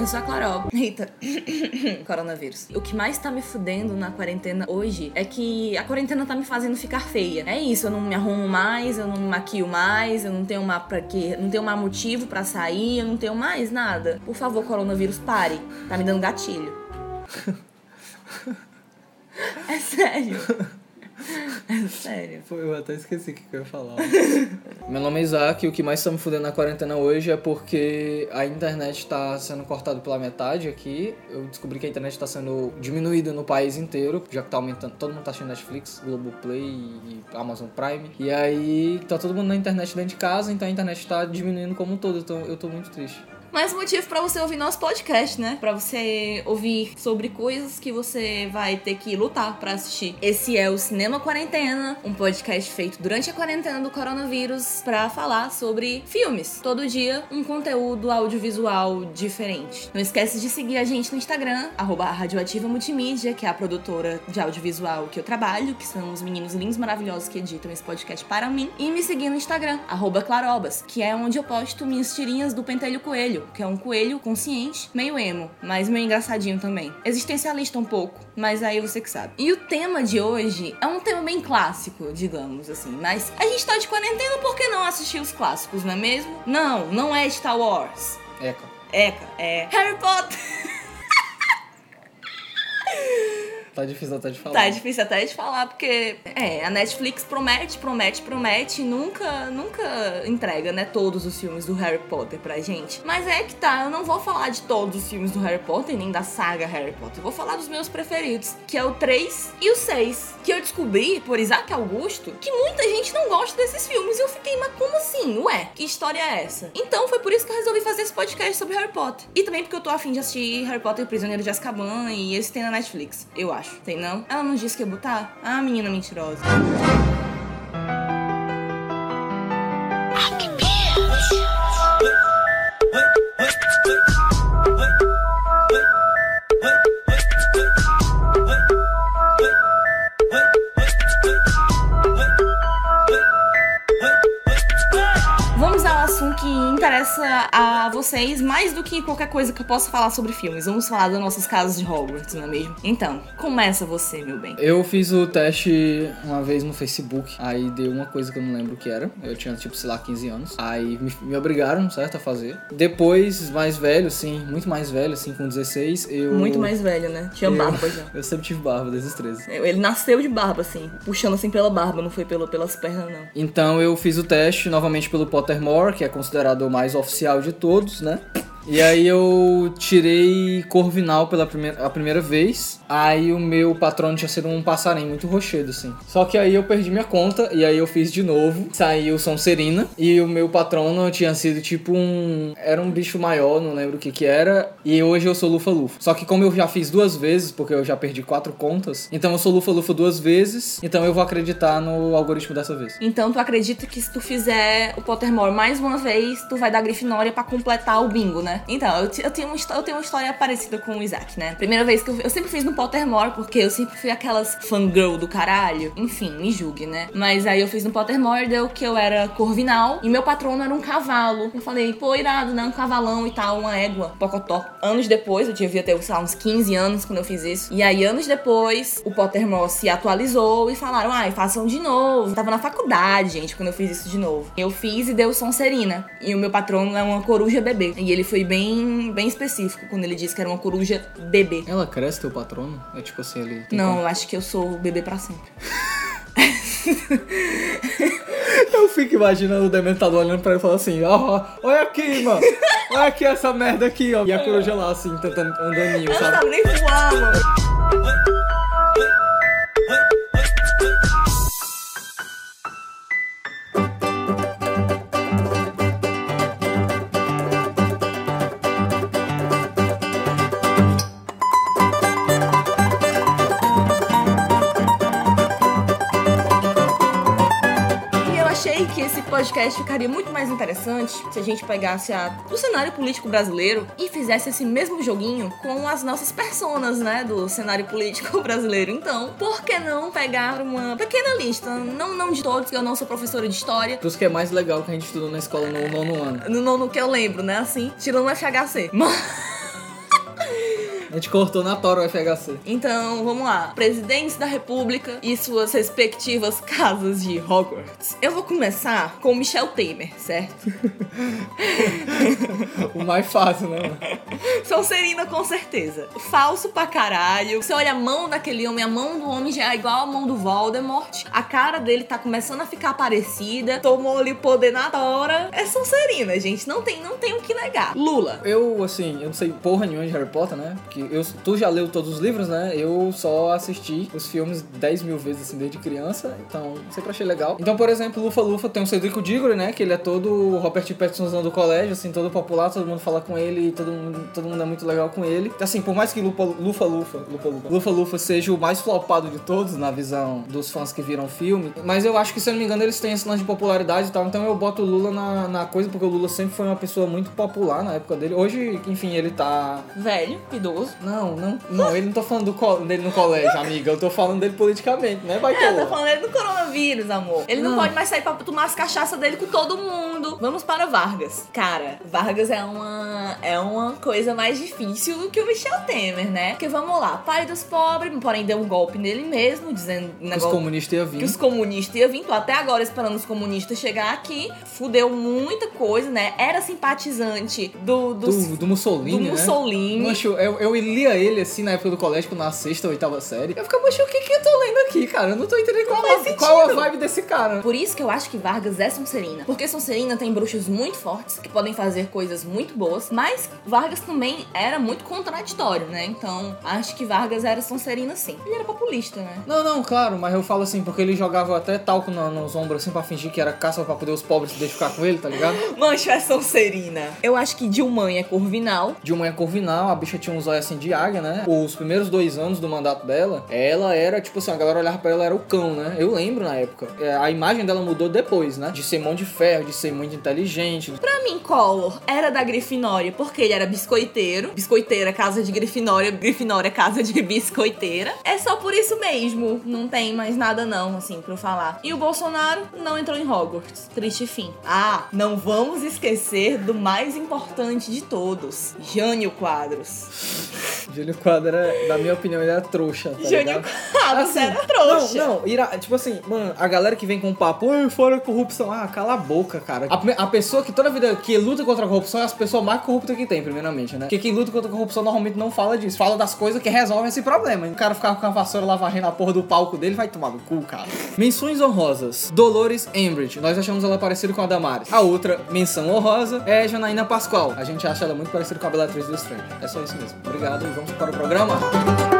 Eu sou a Clarol. Eita. Coronavírus. O que mais tá me fudendo na quarentena hoje é que a quarentena tá me fazendo ficar feia. É isso, eu não me arrumo mais, eu não me maquio mais, eu não tenho uma pra quê, não tenho mais motivo pra sair, eu não tenho mais nada. Por favor, coronavírus, pare. Tá me dando gatilho. é sério. Sério. Pô, eu até esqueci o que eu ia falar. Meu nome é Isaac e o que mais tá me fudendo na quarentena hoje é porque a internet tá sendo cortada pela metade aqui. Eu descobri que a internet tá sendo diminuída no país inteiro, já que tá aumentando. Todo mundo tá assistindo Netflix, Globoplay e Amazon Prime. E aí tá todo mundo na internet dentro de casa, então a internet tá diminuindo como um todo. Então eu tô muito triste. Mais motivo pra você ouvir nosso podcast, né? Pra você ouvir sobre coisas que você vai ter que lutar pra assistir. Esse é o Cinema Quarentena, um podcast feito durante a quarentena do coronavírus pra falar sobre filmes. Todo dia, um conteúdo audiovisual diferente. Não esquece de seguir a gente no Instagram, arroba Radioativa Multimídia, que é a produtora de audiovisual que eu trabalho, que são os meninos lindos maravilhosos que editam esse podcast para mim. E me seguir no Instagram, Clarobas, que é onde eu posto minhas tirinhas do Pentelho Coelho, que é um coelho consciente, meio emo, mas meio engraçadinho também. Existencialista um pouco, mas aí você que sabe. E o tema de hoje é um tema bem clássico, digamos assim, mas a gente tá de quarentena, por que não assistir os clássicos, não é mesmo? Não, não é Star Wars. Eca. Eca, é Harry Potter. Tá difícil até de falar. Tá difícil até de falar, porque é, a Netflix promete, promete, promete e nunca, nunca entrega, né, todos os filmes do Harry Potter pra gente. Mas é que tá, eu não vou falar de todos os filmes do Harry Potter, nem da saga Harry Potter. Vou falar dos meus preferidos, que é o 3 e o 6. Que eu descobri, por Isaac Augusto, que muita gente não gosta desses filmes. E eu fiquei, mas como assim? Ué, que história é essa? Então foi por isso que eu resolvi fazer esse podcast sobre Harry Potter. E também porque eu tô afim de assistir Harry Potter e Prisioneiro de Azkaban, e esse tem na Netflix, eu acho. Tem não? Ela não disse que ia botar? Ah, menina mentirosa. Vamos ao assunto que interessa a vocês mais do que qualquer coisa que eu possa falar sobre filmes. Vamos falar das nossas casas de Hogwarts, não é mesmo? Então, começa você, meu bem. Eu fiz o teste uma vez no Facebook, aí deu uma coisa que eu não lembro o que era. Eu tinha, tipo, sei lá, 15 anos. Aí me, me obrigaram, certo, a fazer. Depois, mais velho, assim, muito mais velho, assim, com 16, eu... Muito mais velho, né? Tinha eu- barba já. Eu sempre tive barba desde os 13. Ele nasceu de barba, assim, puxando assim pela barba, não foi pelo, pelas pernas, não. Então eu fiz o teste novamente pelo Pottermore, que é considerado o mais oficial de todos, né? E aí eu tirei Corvinal pela primeira, a primeira vez. Aí o meu patrono tinha sido um passarinho muito rochedo, assim. Só que aí eu perdi minha conta e aí eu fiz de novo. Saiu Sonserina. E o meu patrono tinha sido tipo um... Era um bicho maior, não lembro o que que era. E hoje eu sou Lufa-Lufa. Só que como eu já fiz duas vezes, porque eu já perdi quatro contas. Então eu sou Lufa-Lufa duas vezes. Então eu vou acreditar no algoritmo dessa vez. Então tu acredita que se tu fizer o Pottermore mais uma vez, tu vai dar Grifinória pra completar o bingo, né? Então, eu, eu, tenho uma, eu tenho uma história parecida com o Isaac, né? Primeira vez que eu, eu sempre fiz no Pottermore, porque eu sempre fui aquelas fangirl do caralho. Enfim, me julgue, né? Mas aí eu fiz no Pottermore, deu que eu era corvinal e meu patrono era um cavalo. Eu falei, pô, irado, né? Um cavalão e tal, uma égua, pocotó. Anos depois, eu devia ter, sei lá, uns 15 anos quando eu fiz isso. E aí, anos depois, o Pottermore se atualizou e falaram, ai, façam de novo. Eu tava na faculdade, gente, quando eu fiz isso de novo. Eu fiz e deu Sonserina. E o meu patrono é uma coruja bebê. E ele foi bem, bem específico quando ele disse que era uma coruja bebê. Ela cresce teu patrono? É tipo assim, ele. Não, eu acho que eu sou bebê pra sempre. Eu fico imaginando o Dementador olhando pra ele e falando assim: ó, olha aqui, mano. Olha aqui essa merda aqui, ó. E a coruja lá, assim, tentando andaninho, Eu não sabe? nem voando. E podcast ficaria muito mais interessante se a gente pegasse a, o cenário político brasileiro e fizesse esse mesmo joguinho com as nossas personas, né, do cenário político brasileiro. Então, por que não pegar uma pequena lista? Não, não de todos, que eu não sou professora de história. Pros que é mais legal que a gente estudou na escola no nono ano. No, no, no que eu lembro, né, assim, tirando o FHC. Mas... A gente cortou na tora o FHC. Então, vamos lá. Presidentes da República e suas respectivas casas de Hogwarts. Eu vou começar com Michel Temer, certo? o mais fácil, né? Sonserina, com certeza. Falso pra caralho. Você olha a mão daquele homem, a mão do homem já é igual a mão do Voldemort. A cara dele tá começando a ficar parecida. Tomou ali o poder na hora. É Sonserina, gente. Não tem, não tem o que negar. Lula. Eu, assim, eu não sei porra nenhuma de Harry Potter, né? Porque eu, tu já leu todos os livros, né? Eu só assisti os filmes 10 mil vezes, assim, desde criança. Então, sempre achei legal. Então, por exemplo, Lufa Lufa tem o Cedrico Diggory, né? Que ele é todo Robert Pattinson do colégio, assim, todo popular, todo mundo fala com ele, todo mundo, todo mundo é muito legal com ele. Assim, por mais que Lufa Lufa Lufa, Lufa Lufa, Lufa Lufa seja o mais flopado de todos na visão dos fãs que viram o filme, mas eu acho que, se eu não me engano, eles têm esse lance de popularidade e tal. Então eu boto o Lula na, na coisa, porque o Lula sempre foi uma pessoa muito popular na época dele. Hoje, enfim, ele tá. Velho, idoso. Não, não, não, ele não tô falando do co- dele no colégio, amiga. Eu tô falando dele politicamente, né? Vai É, eu tô falando ele do coronavírus, amor. Ele não, Não. pode mais sair pra tomar as cachaças dele com todo mundo. Vamos para Vargas. Cara, Vargas é uma, é uma coisa mais difícil do que o Michel Temer, né? Porque vamos lá, pai dos pobres, porém deu um golpe nele mesmo, dizendo um Os negócio comunistas iam que vir. os comunistas iam vir. Tô até agora esperando os comunistas chegar aqui. Fudeu muita coisa, né? Era simpatizante do, dos- Do, do Mussolini, do né? Mussolini. Mancho, eu, eu lia ele assim na época do colégio, na sexta ou oitava série. Eu ficava, mancho, o que que eu tô lendo aqui, cara? Eu não tô entendendo qual, a, qual a sentido. vibe desse cara. Por isso que eu acho que Vargas é Sonserina. Porque Sonserina tem bruxos muito fortes que podem fazer coisas muito boas, mas Vargas também era muito contraditório, né? Então, acho que Vargas era Sonserina sim. Ele era populista, né? Não, não, claro, mas eu falo assim, porque ele jogava até talco na- nos ombros assim pra fingir que era caça pra poder os pobres se deixar com ele, tá ligado? Mancho é Sonserina. Eu acho que Dilma é Corvinal. De uma é Corvinal, a bicha tinha uns olhos assim de águia, né? Os primeiros dois anos do mandato dela, ela era, tipo assim, a galera olhava pra ela, era o cão, né? Eu lembro na época. É, A imagem dela mudou depois, né? De ser mão de ferro, de ser muito inteligente. Pra mim, Collor era da Grifinória porque ele era biscoiteiro. Biscoiteira, casa de Grifinória. Grifinória, casa de biscoiteira. É só por isso mesmo. Não tem mais nada não, assim, pra eu falar. E o Bolsonaro não entrou em Hogwarts. Triste fim. Ah, não vamos esquecer do mais importante de todos. Jânio Quadros. Júlio Quadro, era, na minha opinião, ele era trouxa, tá Jânio ligado? Quadros era trouxa. Não, não, ira, tipo assim, mano, a galera que vem com papo, "Ai, fora a corrupção, ah, cala a boca, cara. A, a pessoa que toda vida que luta contra a corrupção é as pessoas mais corruptas que tem, primeiramente, né? Porque quem luta contra a corrupção normalmente não fala disso, fala das coisas que resolvem esse problema. O cara ficar com a vassoura lá varrendo a porra do palco dele vai tomar no cu, cara. Menções honrosas: Dolores Umbridge, nós achamos ela parecida com a Damares. A outra menção honrosa é Janaína Pascoal. A gente acha ela muito parecida com a Bellatrix do Strange. É só isso mesmo. Obrigado e vamos para o programa.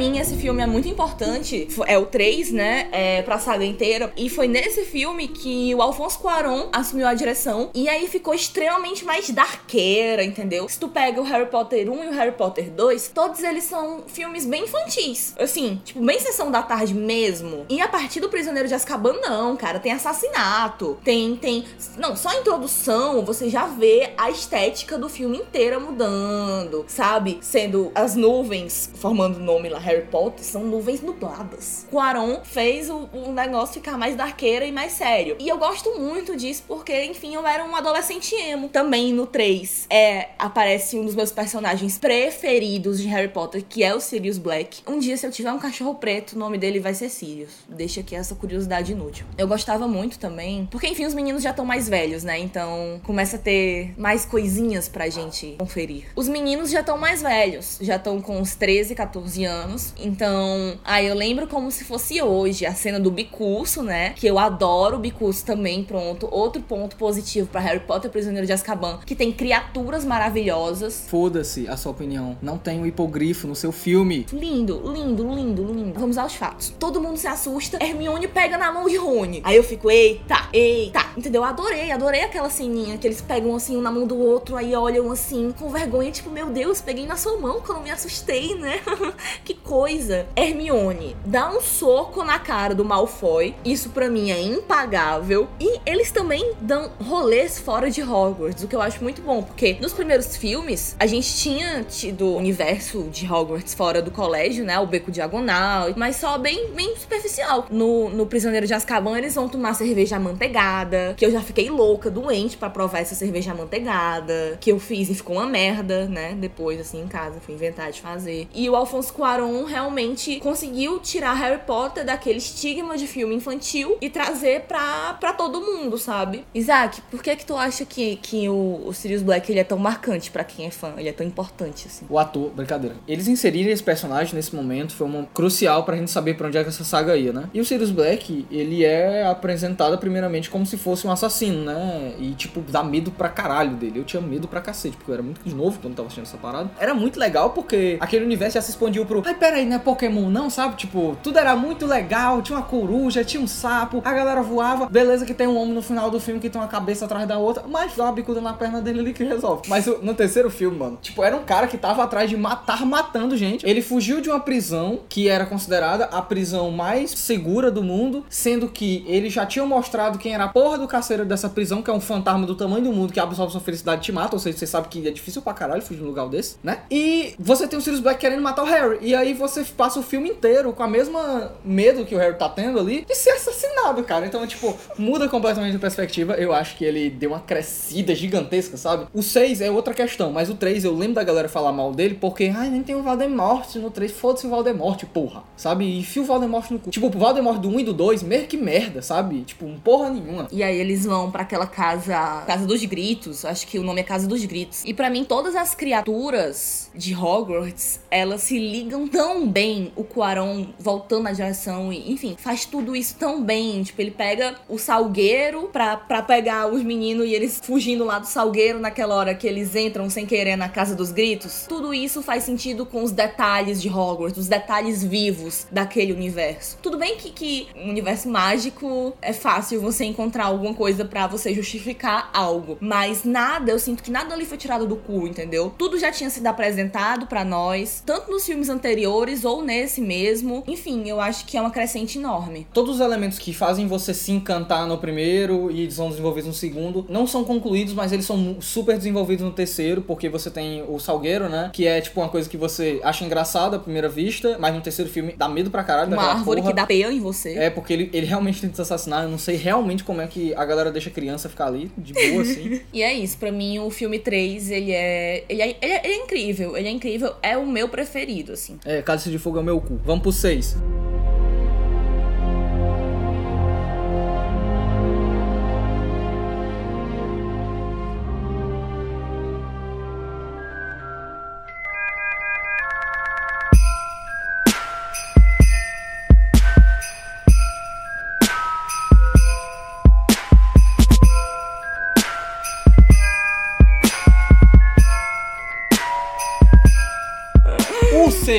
Mim, esse filme é muito importante. É o 3, né? É pra saga inteira. E foi nesse filme que o Alfonso Cuarón assumiu a direção. E aí ficou extremamente mais darkeira, entendeu? Se tu pega o Harry Potter 1 e o Harry Potter 2, todos eles são filmes bem infantis. Assim, tipo, bem sessão da tarde mesmo. E a partir do Prisioneiro de Azkaban, não, cara. Tem assassinato. Tem, tem... Não, só a introdução, você já vê a estética do filme inteira mudando, sabe? Sendo as nuvens, formando o nome lá, Harry Potter, são nuvens nubladas. Quaron fez o, o negócio ficar mais darkeira e mais sério. E eu gosto muito disso porque, enfim, eu era um adolescente emo. Também no 3 é, aparece um dos meus personagens preferidos de Harry Potter, que é o Sirius Black. Um dia, se eu tiver um cachorro preto, o nome dele vai ser Sirius. Deixa aqui essa curiosidade inútil. Eu gostava muito também, porque, enfim, os meninos já estão mais velhos, né? Então começa a ter mais coisinhas pra gente conferir. Os meninos já estão mais velhos, já estão com uns 13, 14 anos. Então, aí eu lembro como se fosse hoje a cena do bicurso, né? Que eu adoro o bicurso também, pronto. Outro ponto positivo pra Harry Potter Prisioneiro de Azkaban, que tem criaturas maravilhosas. Foda-se a sua opinião. Não tem o hipogrifo no seu filme. Lindo, lindo, lindo, lindo. Vamos aos fatos. Todo mundo se assusta, Hermione pega na mão de Rony. Aí eu fico, eita, eita. Entendeu? Adorei, adorei aquela ceninha que eles pegam assim um na mão do outro, aí olham assim, com vergonha, tipo, meu Deus, peguei na sua mão que eu não me assustei, né? que coisa. Hermione dá um soco na cara do Malfoy. Isso pra mim é impagável. E eles também dão rolês fora de Hogwarts, o que eu acho muito bom, porque nos primeiros filmes a gente tinha tido o universo de Hogwarts fora do colégio, né? O beco diagonal, mas só bem, bem superficial. No, no Prisioneiro de Azkaban eles vão tomar cerveja amanteigada, que eu já fiquei louca, doente para provar essa cerveja amanteigada, que eu fiz e ficou uma merda, né? Depois, assim, em casa, fui inventar de fazer. E o Alfonso Cuarón realmente conseguiu tirar Harry Potter daquele estigma de filme infantil e trazer pra, pra todo mundo, sabe? Isaac, por que que tu acha que, que o, o Sirius Black ele é tão marcante para quem é fã? Ele é tão importante, assim? O ator, brincadeira. Eles inserirem esse personagem nesse momento foi um crucial pra gente saber pra onde é que essa saga ia, né? E o Sirius Black, ele é apresentado primeiramente como se fosse um assassino, né? E, tipo, dá medo pra caralho dele. Eu tinha medo pra cacete, porque eu era muito novo quando tava assistindo essa parada. Era muito legal porque aquele universo já se expandiu pro. Ai, peraí, não é Pokémon, não, sabe? Tipo, tudo era muito legal. Tinha uma coruja, tinha um sapo, a galera voava. Beleza, que tem um homem no final do filme que tem uma cabeça atrás da outra, mas dá uma bicuda na perna dele ali que resolve. Mas no terceiro filme, mano, tipo, era um cara que tava atrás de matar, matando gente. Ele fugiu de uma prisão que era considerada a prisão mais segura do mundo, sendo que eles já tinham mostrado quem era a porra do carcereiro dessa prisão, que é um fantasma do tamanho do mundo que absorve sua felicidade e te mata. Ou seja, você sabe que é difícil pra caralho fugir de um lugar desse, né? E você tem o Sirius Black querendo matar o Harry. E aí você passa o filme inteiro com a mesma medo que o Harry tá tendo ali de ser assassinado, cara. Então, tipo, muda completamente a perspectiva. Eu acho que ele deu uma crescida gigantesca, sabe? O 6 é outra questão, mas o 3 eu lembro da galera falar mal dele porque, ai, nem tem o Valdemort no 3. Foda-se o Valdemort, porra. Sabe? E fio o Valdemort no cu. Tipo, o Valdemort do 1 e do 2, meio que merda, sabe? Tipo, um porra nenhuma. E aí eles vão para aquela casa, Casa dos Gritos, acho que o nome é Casa dos Gritos. E para mim todas as criaturas de Hogwarts, elas se ligam tão bem, o Quaron voltando na direção e, enfim, faz tudo isso tão bem, tipo, ele pega o salgueiro pra, pra pegar os meninos e eles fugindo lá do salgueiro naquela hora que eles entram sem querer na Casa dos Gritos. Tudo isso faz sentido com os detalhes de Hogwarts, os detalhes vivos daquele universo. Tudo bem que, que um universo mágico é fácil você encontrar alguma coisa para você justificar algo, mas nada, eu sinto que nada ali foi tirado do cu, entendeu? Tudo já tinha sido apresentado para nós, tanto nos filmes anteriores ou nesse mesmo. Enfim, eu acho que é uma crescente enorme. Todos os elementos que fazem você se encantar no primeiro e são desenvolvidos no segundo não são concluídos, mas eles são super desenvolvidos no terceiro, porque você tem o Salgueiro, né? Que é tipo uma coisa que você acha engraçada à primeira vista, mas no terceiro filme dá medo pra caralho. Uma árvore porra. que dá peão em você. É, porque ele, ele realmente tenta te assassinar. Eu não sei realmente como é que a galera deixa a criança ficar ali, de boa, assim. e é isso, pra mim o filme 3, ele é, ele é. Ele é, ele é incrível, ele é incrível, é o meu preferido, assim. É, Cálice de Fogo é o meu cu. Vamos pro 6.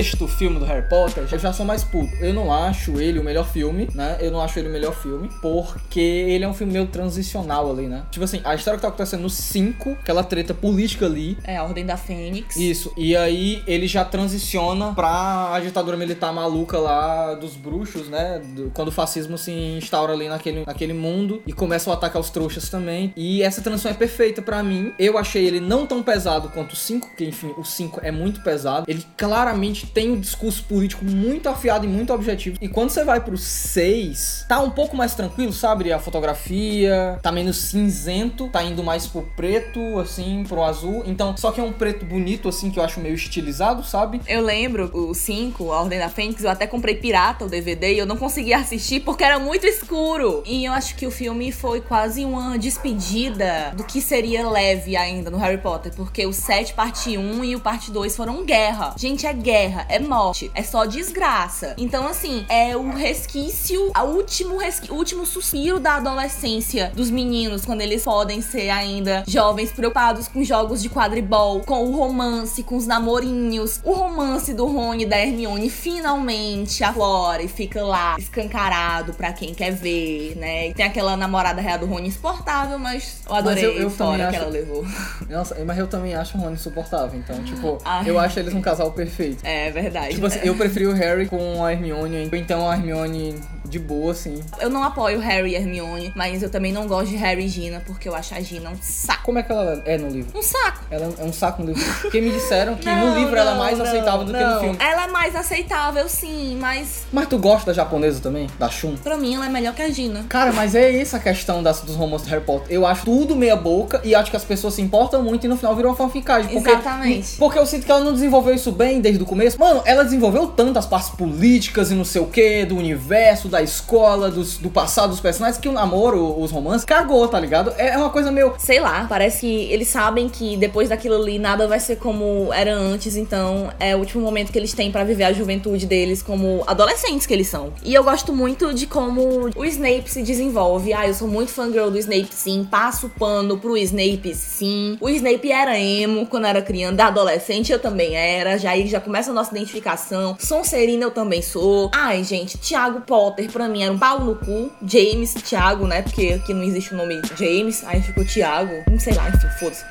Sexto filme do Harry Potter, eu já sou mais puto. Eu não acho ele o melhor filme, né? Eu não acho ele o melhor filme, porque ele é um filme meio transicional ali, né? Tipo assim, a história que tá acontecendo no 5, aquela treta política ali. É a Ordem da Fênix. Isso, e aí ele já transiciona pra a ditadura militar maluca lá dos bruxos, né? Do- quando o fascismo se instaura ali naquele, naquele mundo e começa o ataque aos trouxas também. E essa transição é perfeita pra mim. Eu achei ele não tão pesado quanto o 5, que enfim, o 5 é muito pesado. Ele claramente tem um discurso político muito afiado e muito objetivo. E quando você vai pro 6, tá um pouco mais tranquilo, sabe? A fotografia tá menos cinzento, tá indo mais pro preto, assim, pro azul. Então, só que é um preto bonito, assim, que eu acho meio estilizado, sabe? Eu lembro o 5, A Ordem da Fênix, eu até comprei pirata o DVD e eu não conseguia assistir porque era muito escuro. E eu acho que o filme foi quase uma despedida do que seria leve ainda no Harry Potter, porque o 7 parte 1 e o parte 2 foram guerra. Gente, é guerra, é morte, é só desgraça. Então, assim, é o resquício, o último, resqui, último suspiro da adolescência dos meninos, quando eles podem ser ainda jovens preocupados com jogos de quadribol, com o romance, com os namorinhos. O romance do Rony e da Hermione finalmente aflora e fica lá escancarado pra quem quer ver, né? E tem aquela namorada real do Rony insuportável, mas eu adorei eu- eu a história que acho- ela levou. Nossa, mas eu também acho o Rony insuportável. Então, tipo, Ai. eu acho eles um casal perfeito. É É verdade. Tipo assim, eu preferi o Harry com a Hermione, ou então a Hermione de boa, assim. Eu não apoio Harry e Hermione, mas eu também não gosto de Harry e Gina, porque eu acho a Gina um saco. Como é que ela é no livro? Um saco. Ela é um saco no livro. Porque me disseram que Não, no livro ela é não, mais não, aceitável do que no não. filme. Ela é mais aceitável, sim, mas Mas tu gosta da japonesa também? Da Shun? pra mim ela é melhor que a Gina. Cara, mas é essa a questão das, dos romances do Harry Potter. Eu acho tudo meia boca e acho que as pessoas se importam muito e no final viram uma fanficagem. Porque, Exatamente. Porque eu sinto que ela não desenvolveu isso bem desde o começo. Mano, ela desenvolveu tanto as partes políticas e não sei o que, do universo, da escola, dos, do passado dos personagens, que o namoro, os romances, cagou, tá ligado? É uma coisa meio. Sei lá, parece que eles sabem que depois daquilo ali nada vai ser como era antes, então é o último momento que eles têm pra viver a juventude deles como adolescentes que eles são. E eu gosto muito de como o Snape se desenvolve. Ah, eu sou muito fangirl do Snape, sim. Passo pano pro Snape, sim. O Snape era emo quando era criança, adolescente eu também era. Já aí já começa a nossa identificação. Sonserina eu também sou. Ai, gente, Thiago Potter pra mim era um pau no cu. James, Thiago, né? Porque aqui não existe o nome James, aí ficou Thiago. Não sei lá, enfim, foda-se.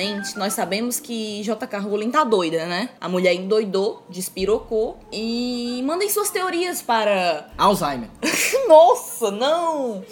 Atualmente, nós sabemos que JK Rowling tá doida, né? A mulher endoidou, despirocou e mandem suas teorias para Alzheimer. Nossa, não!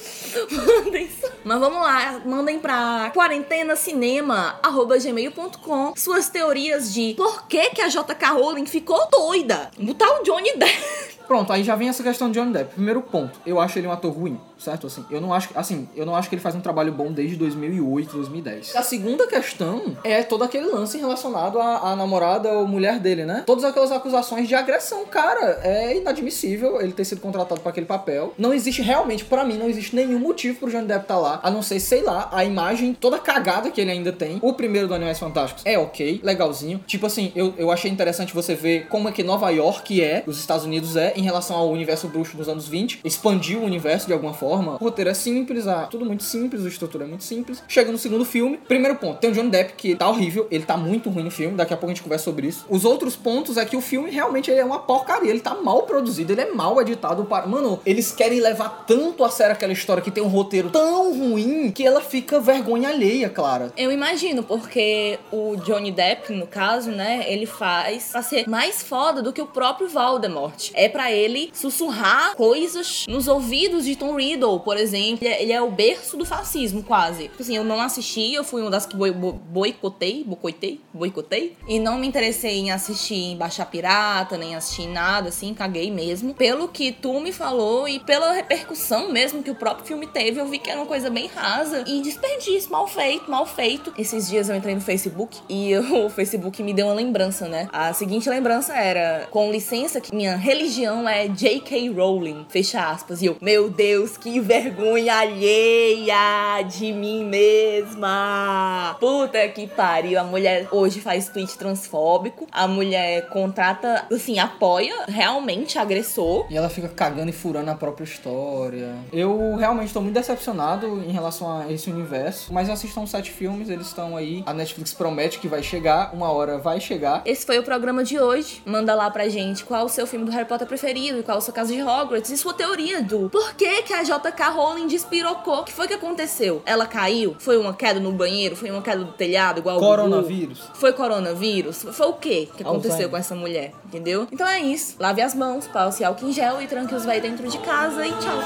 Mandem. Mas vamos lá, mandem pra quarentenacinema.gmail.com suas teorias de por que, que a JK Rowling ficou doida. Botar o Johnny Depp. Pronto, aí já vem essa questão de Johnny Depp. Primeiro ponto, eu acho ele um ator ruim, certo? Assim, eu não acho, assim, eu não acho que ele faz um trabalho bom desde 2008, 2010. A segunda questão é todo aquele lance relacionado à, à namorada ou mulher dele, né? Todas aquelas acusações de agressão, cara, é inadmissível ele ter sido contratado para aquele papel. Não existe realmente, pra mim, não existe nenhum motivo pro Johnny Depp estar lá, a não ser, sei lá, a imagem toda cagada que ele ainda tem. O primeiro do Animais Fantásticos é ok, legalzinho. Tipo assim, eu, eu achei interessante você ver como é que Nova York é, os Estados Unidos é, em relação ao universo bruxo dos anos 20. Expandiu o universo de alguma forma. O roteiro é simples, tudo muito simples, a estrutura é muito simples. Chega no segundo filme. Primeiro ponto, tem o Johnny Depp que tá horrível, ele tá muito ruim no filme, daqui a pouco a gente conversa sobre isso. Os outros pontos é que o filme realmente é uma porcaria, ele tá mal produzido, ele é mal editado. Para... Mano, eles querem levar tanto a sério aquela história que tem um roteiro tão ruim que ela fica vergonha alheia, Clara. Eu imagino, porque o Johnny Depp, no caso, né, ele faz pra ser mais foda do que o próprio Voldemort. É ele sussurrar coisas nos ouvidos de Tom Riddle, por exemplo. Ele é, ele é o berço do fascismo, quase. Tipo Assim, eu não assisti, eu fui uma das que boi, bo- boicotei, boicotei, boicotei. E não me interessei em assistir em baixar pirata, nem assistir em nada, assim, caguei mesmo. Pelo que tu me falou e pela repercussão mesmo que o próprio filme teve, eu vi que era uma coisa bem rasa. E desperdício, mal feito, mal feito. Esses dias eu entrei no Facebook e o Facebook me deu uma lembrança, né? A seguinte lembrança era, com licença, que minha religião é J.K. Rowling, fecha aspas. E eu, meu Deus, que vergonha alheia de mim mesma. Puta que pariu. A mulher hoje faz tweet transfóbico. A mulher contrata, assim, apoia realmente agressor. E ela fica cagando e furando a própria história. Eu realmente tô muito decepcionado em relação a esse universo. Mas assistam sete filmes, eles estão aí. A Netflix promete que vai chegar, uma hora vai chegar. Esse foi o programa de hoje. Manda lá pra gente qual o seu filme do Harry Potter preferido, qual o seu caso de Hogwarts e sua teoria do por que, a JK Rowling despirocou. O que foi que aconteceu? Ela caiu? Foi uma queda no banheiro? Foi uma queda do telhado, igual o? Coronavírus. Foi coronavírus? Foi o quê que aconteceu Alzheimer. com essa mulher? Entendeu? Então é isso. Lave as mãos, passe álcool em gel e tranque os véi dentro de casa e tchau.